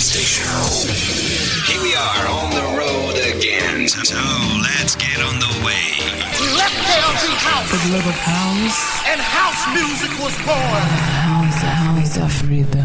station. Here we are on the road again. So let's get on the way. We left KLG House. The love of house. And house music was born. House, house of rhythm.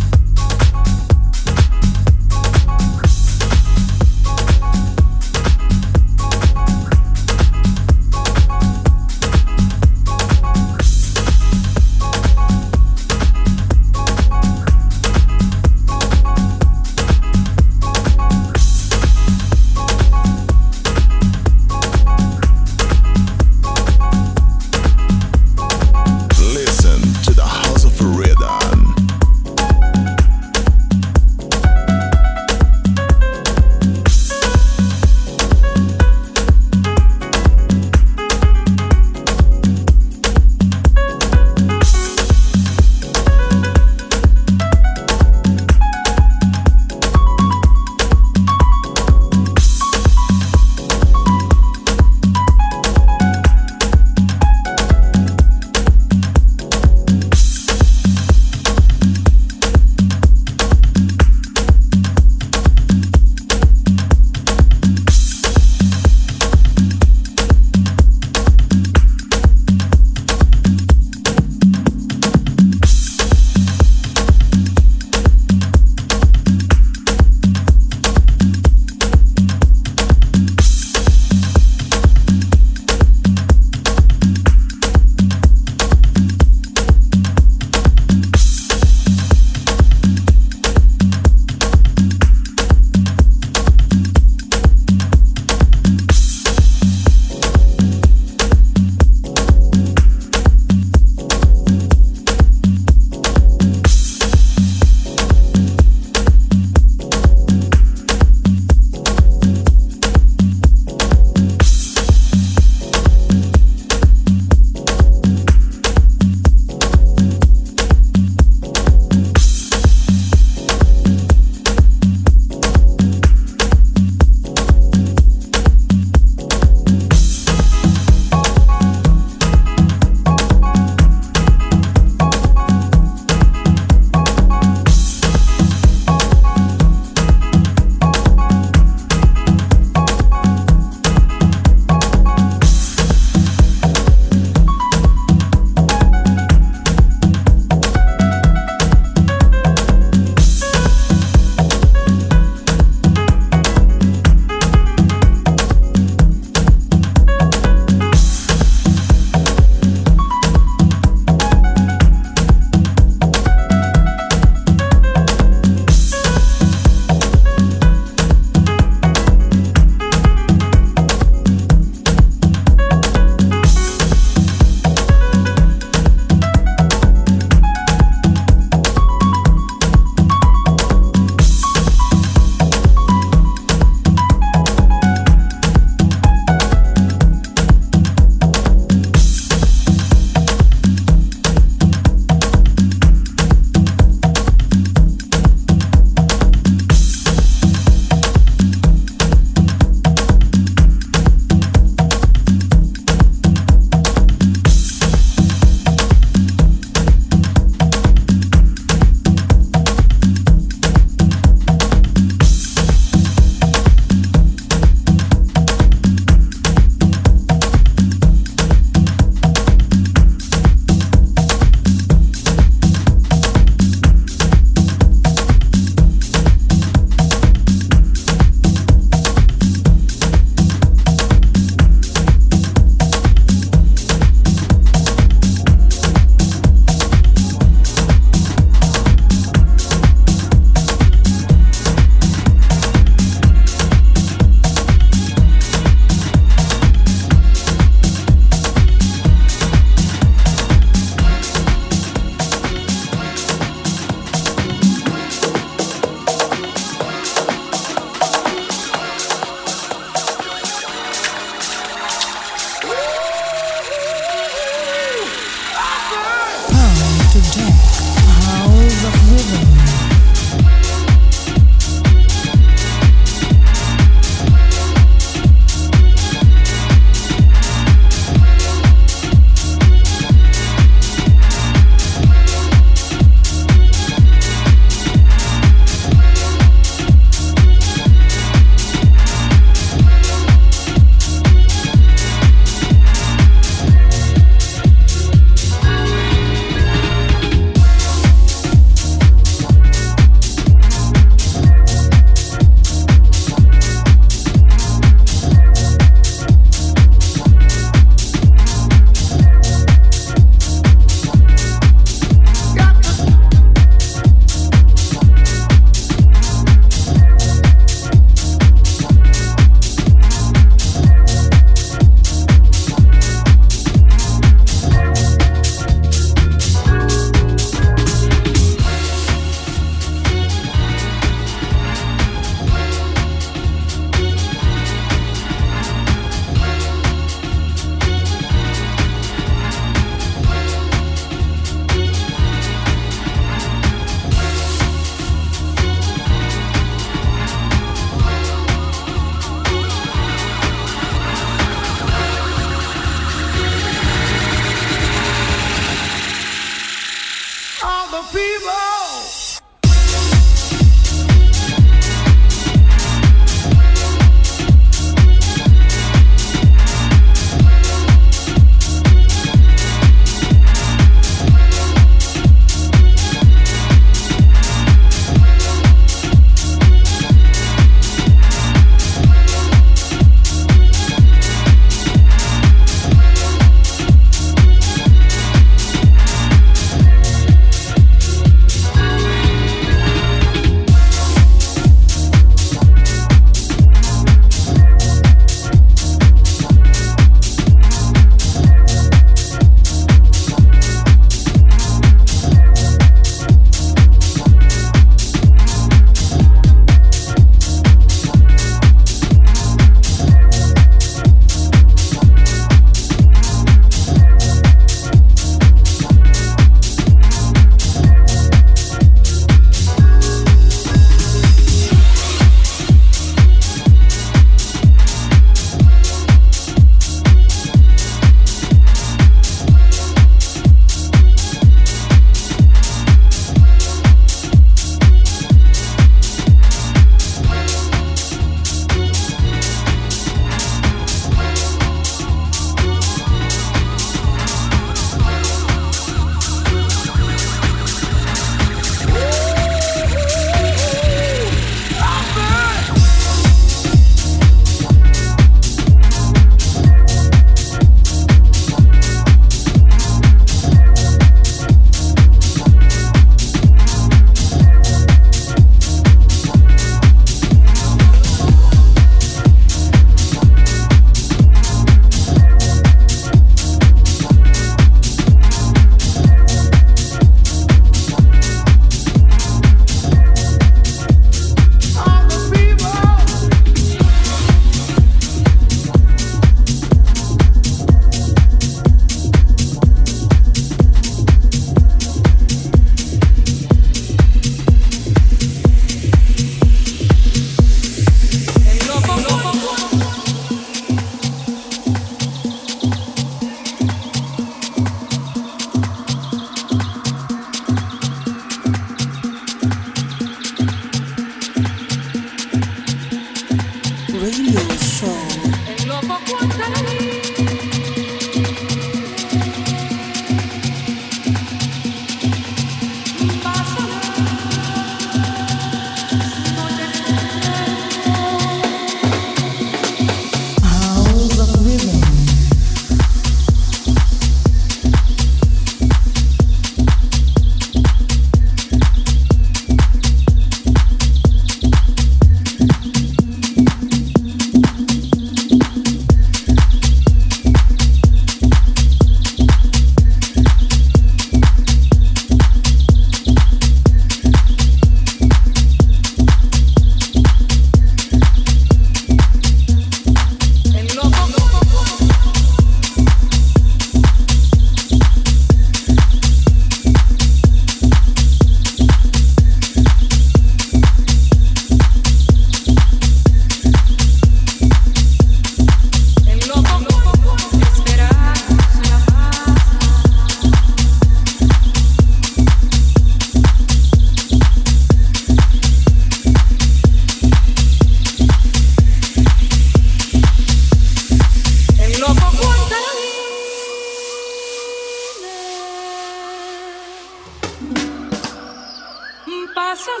Pasan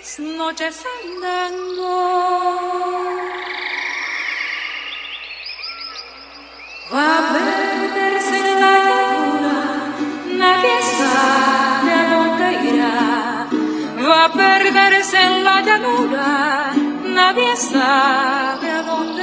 las noches andando. Va a perderse en la laguna, nadie sabe a dónde irá. Va a perderse en la llanura, nadie sabe a dónde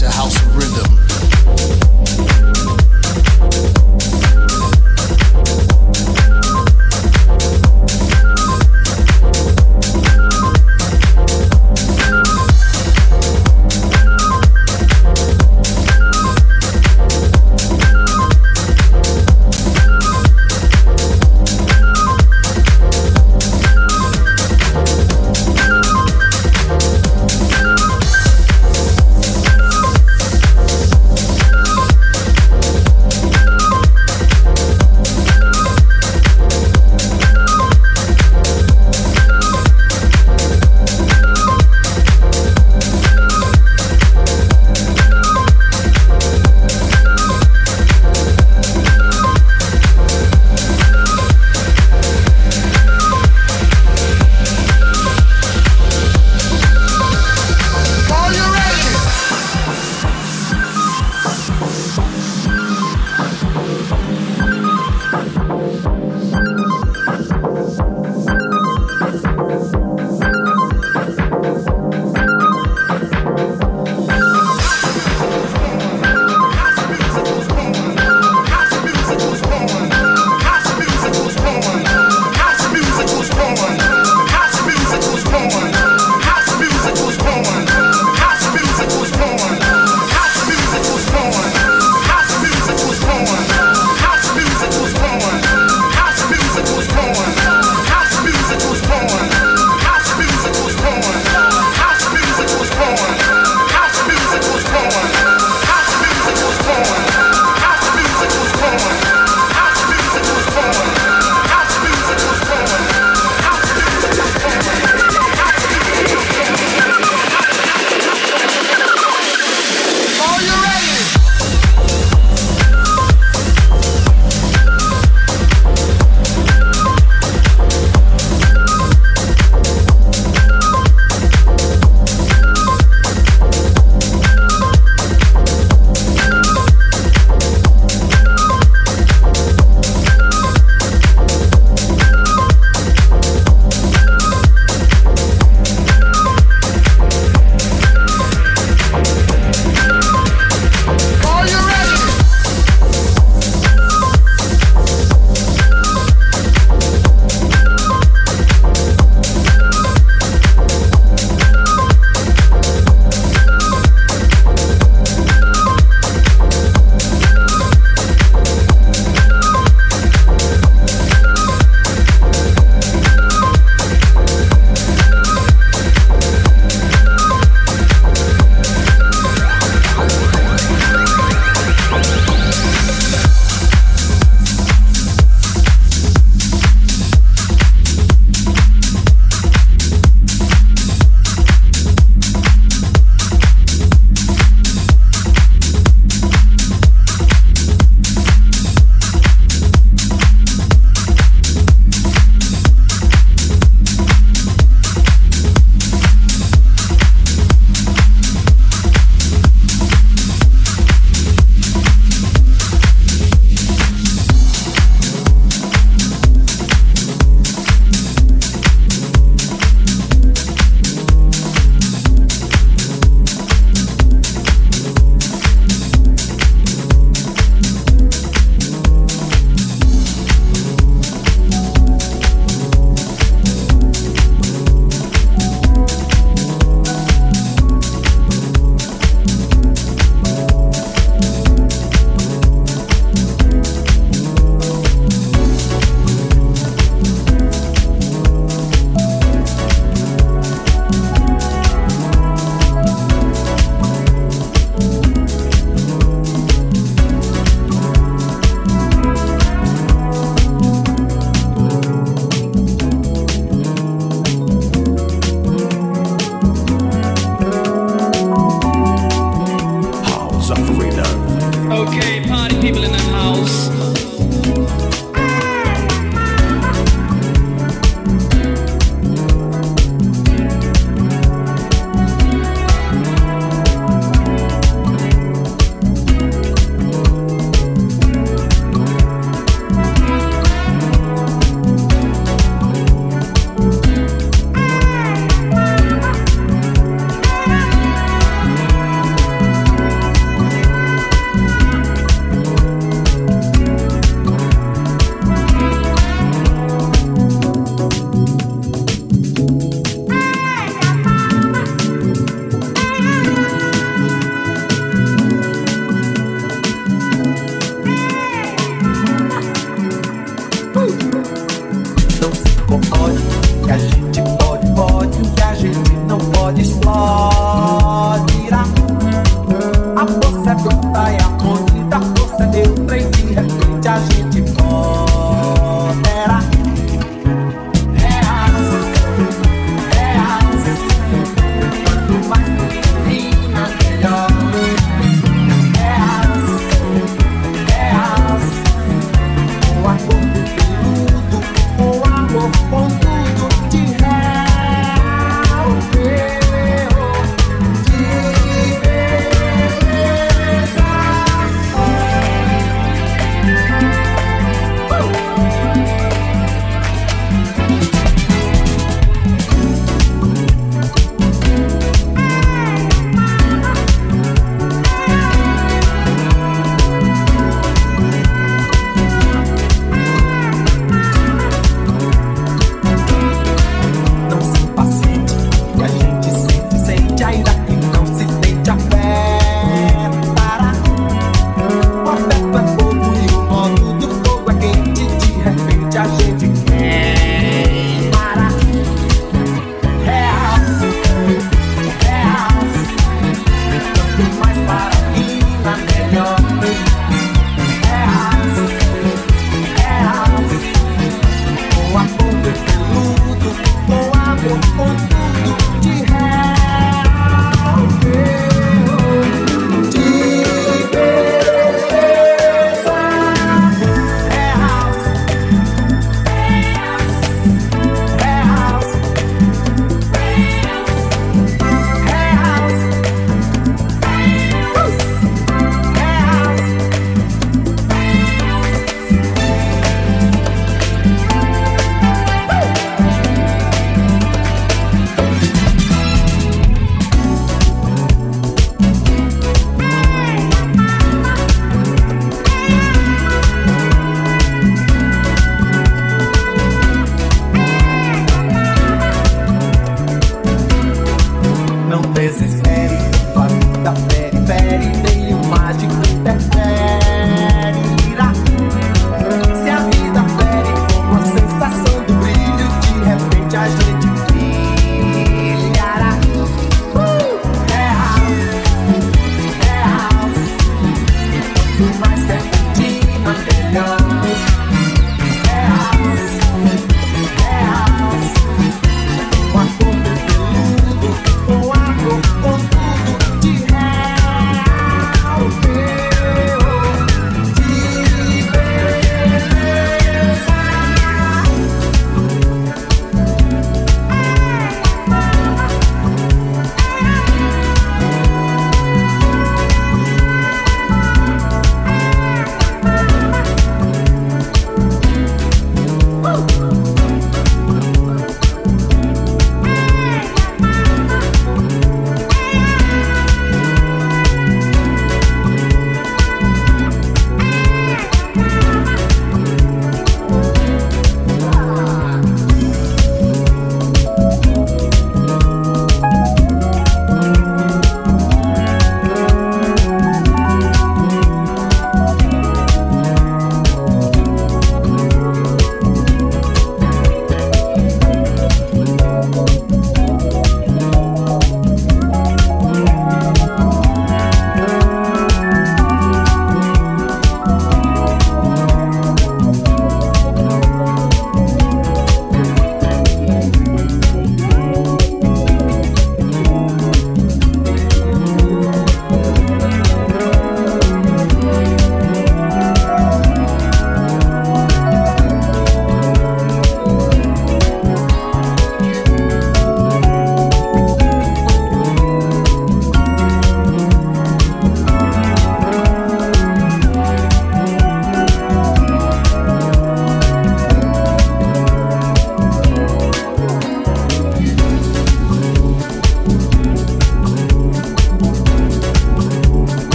to House of Rhythm.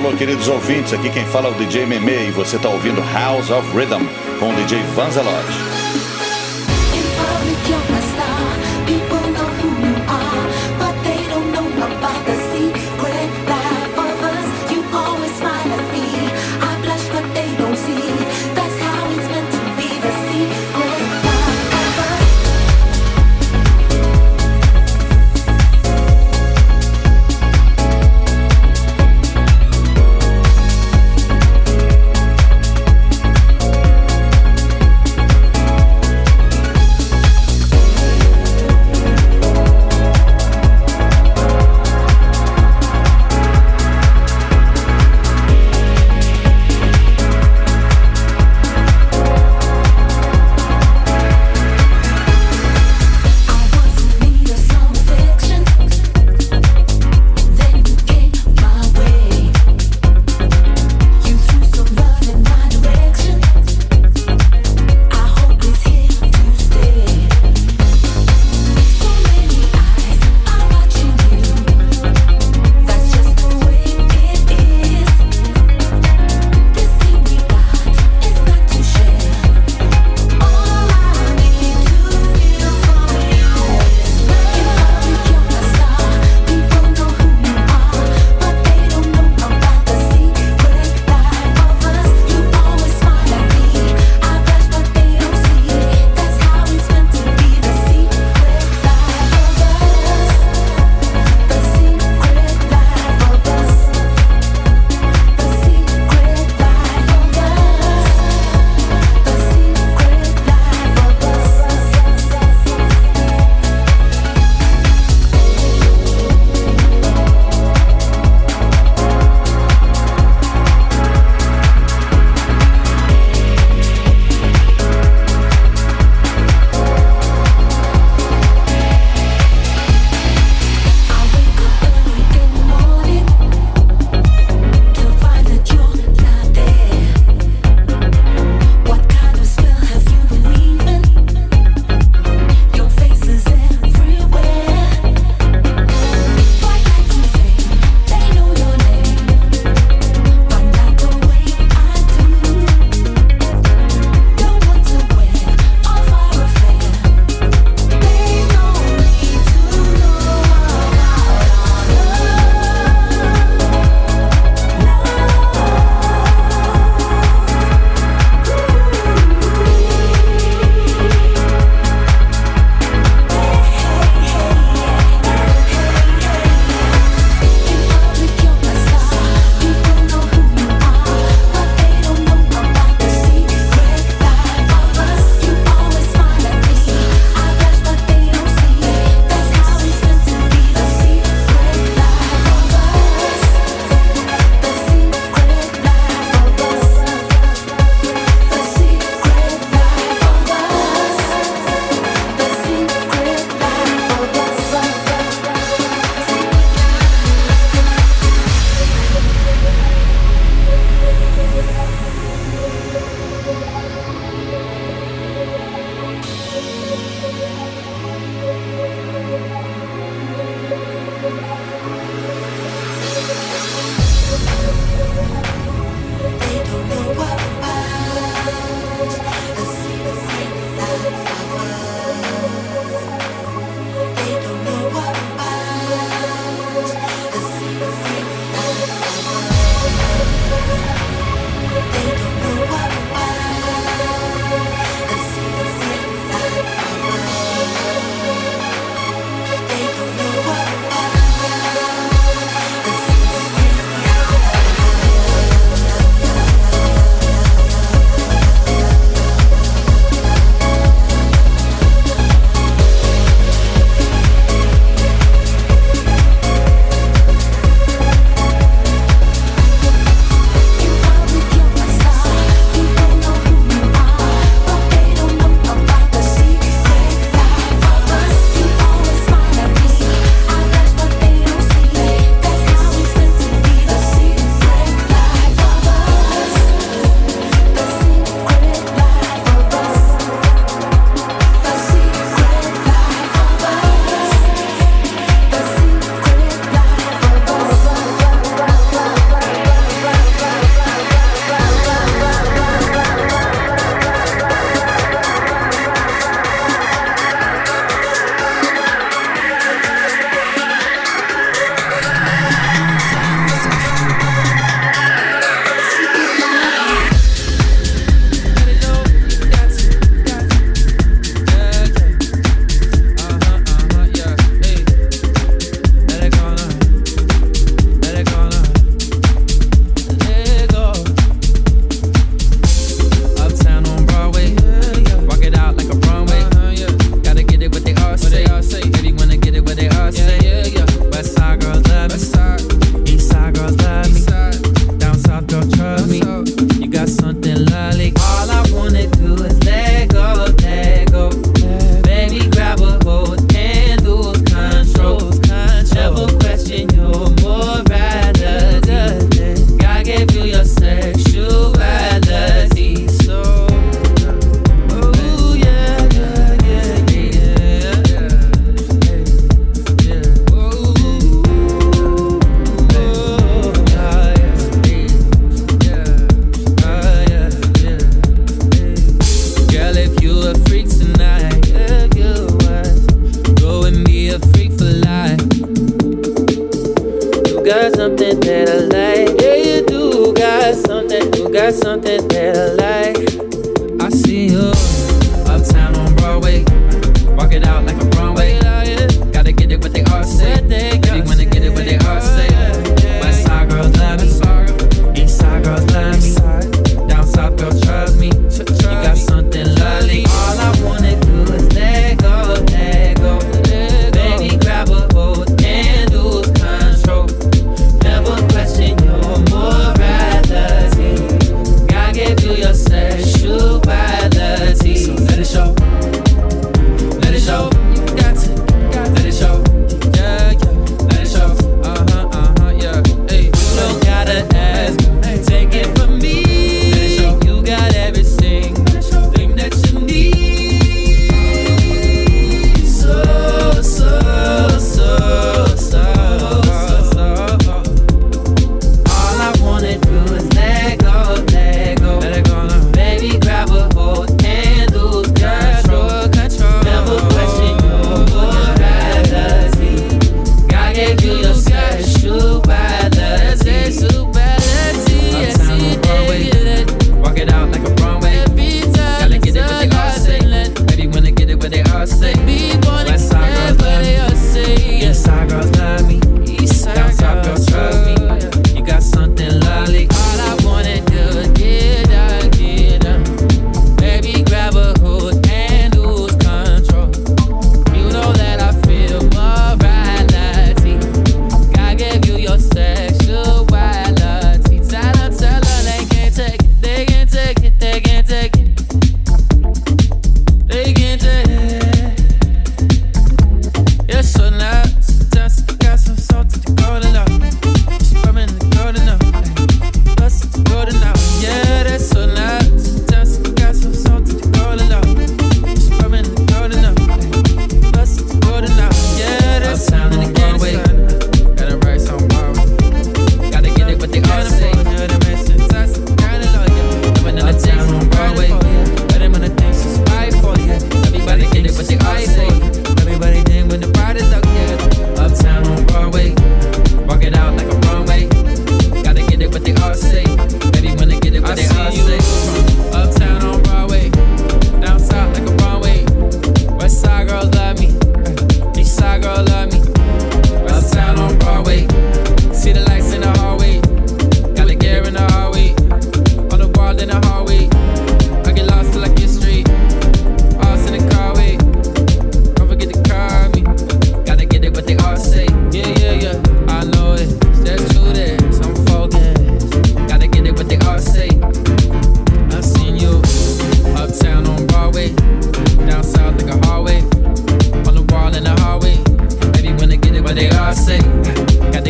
alô, queridos ouvintes. Aqui quem fala é o DJ Meme e você está ouvindo House of Rhythm com o DJ Vanzelotti.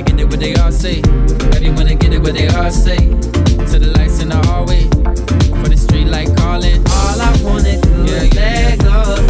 to get it what they all say. Everyone to get it what they all say. To the lights in the hallway, for the street like calling. All I wanted to do yeah, is yeah. go.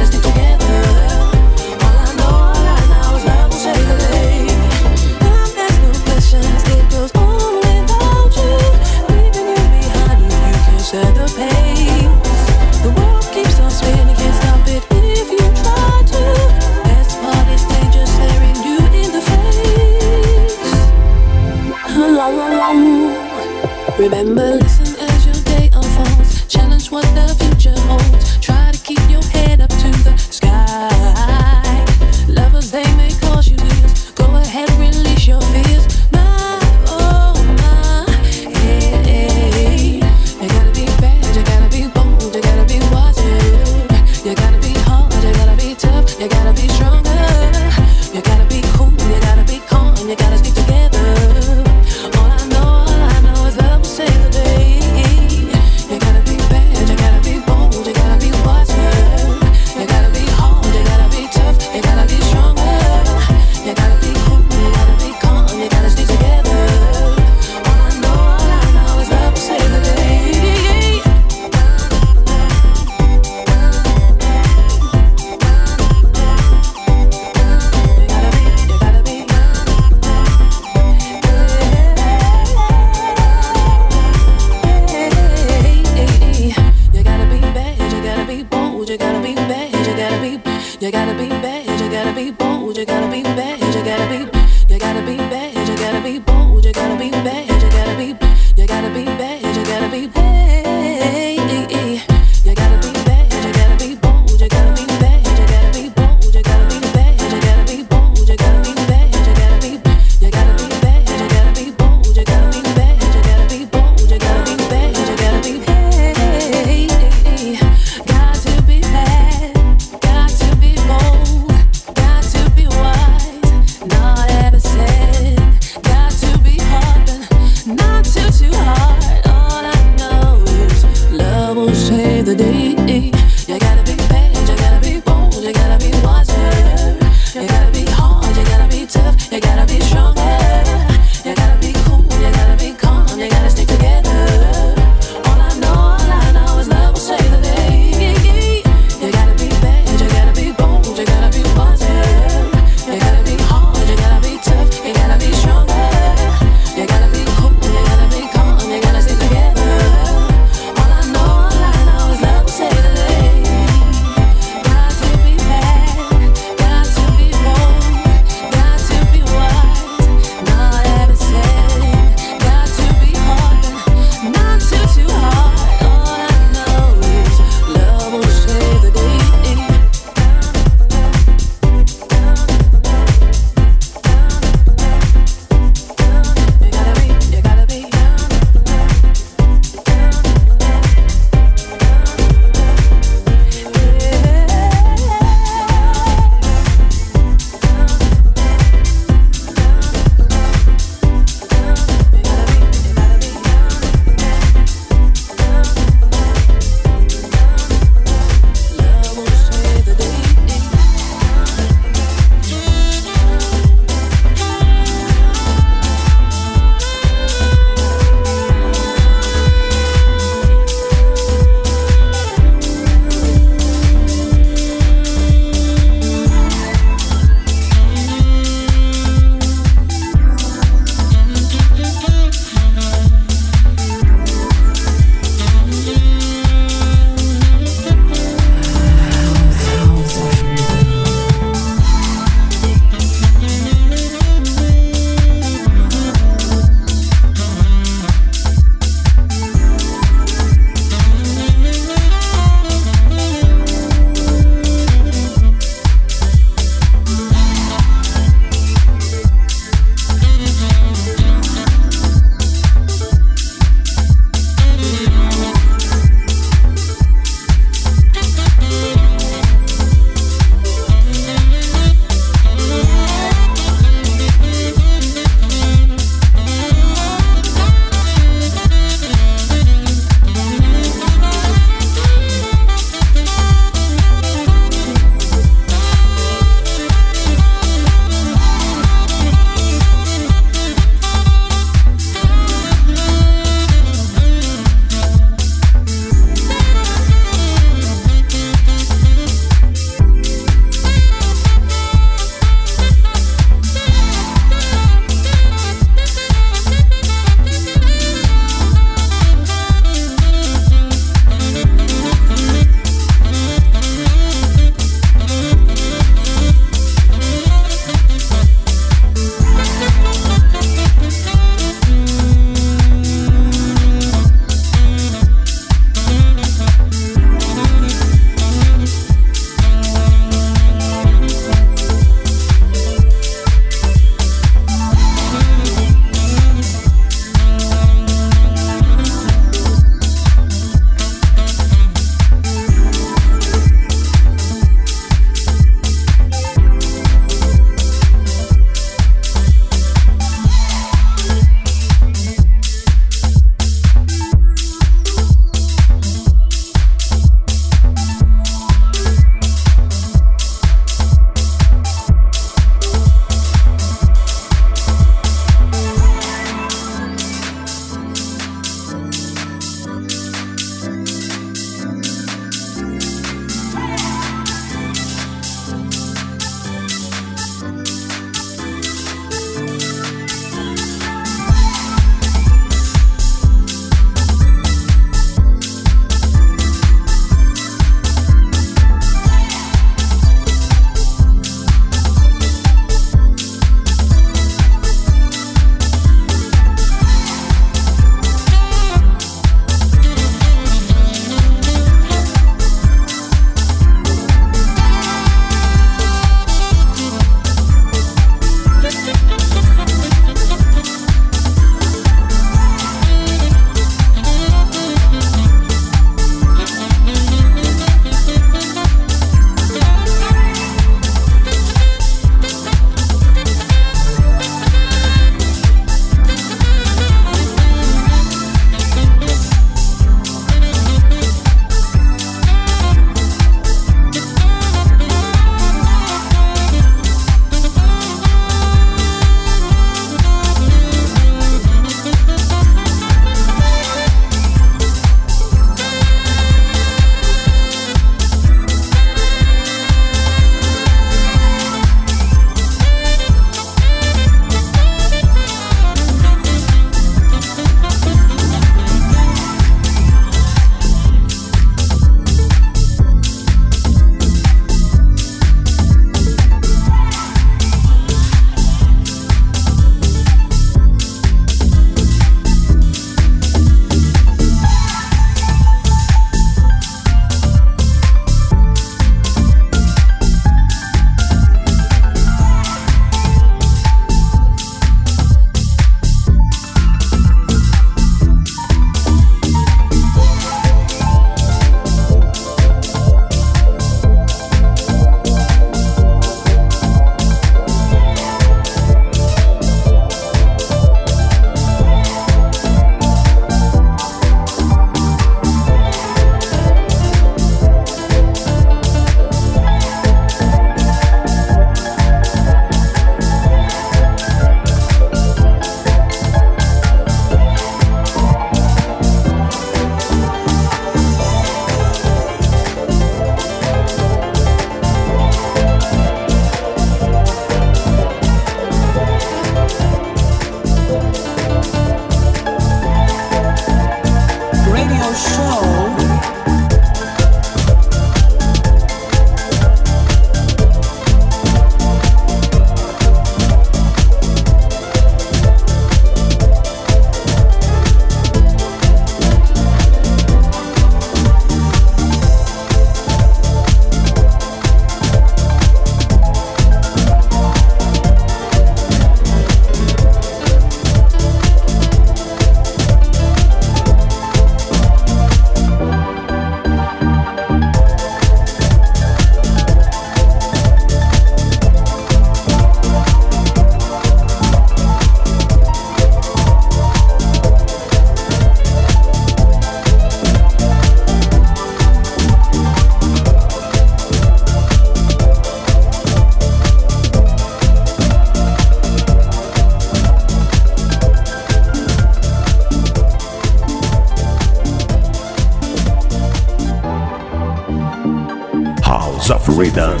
Rhythm.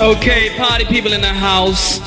Okay, party people in the house.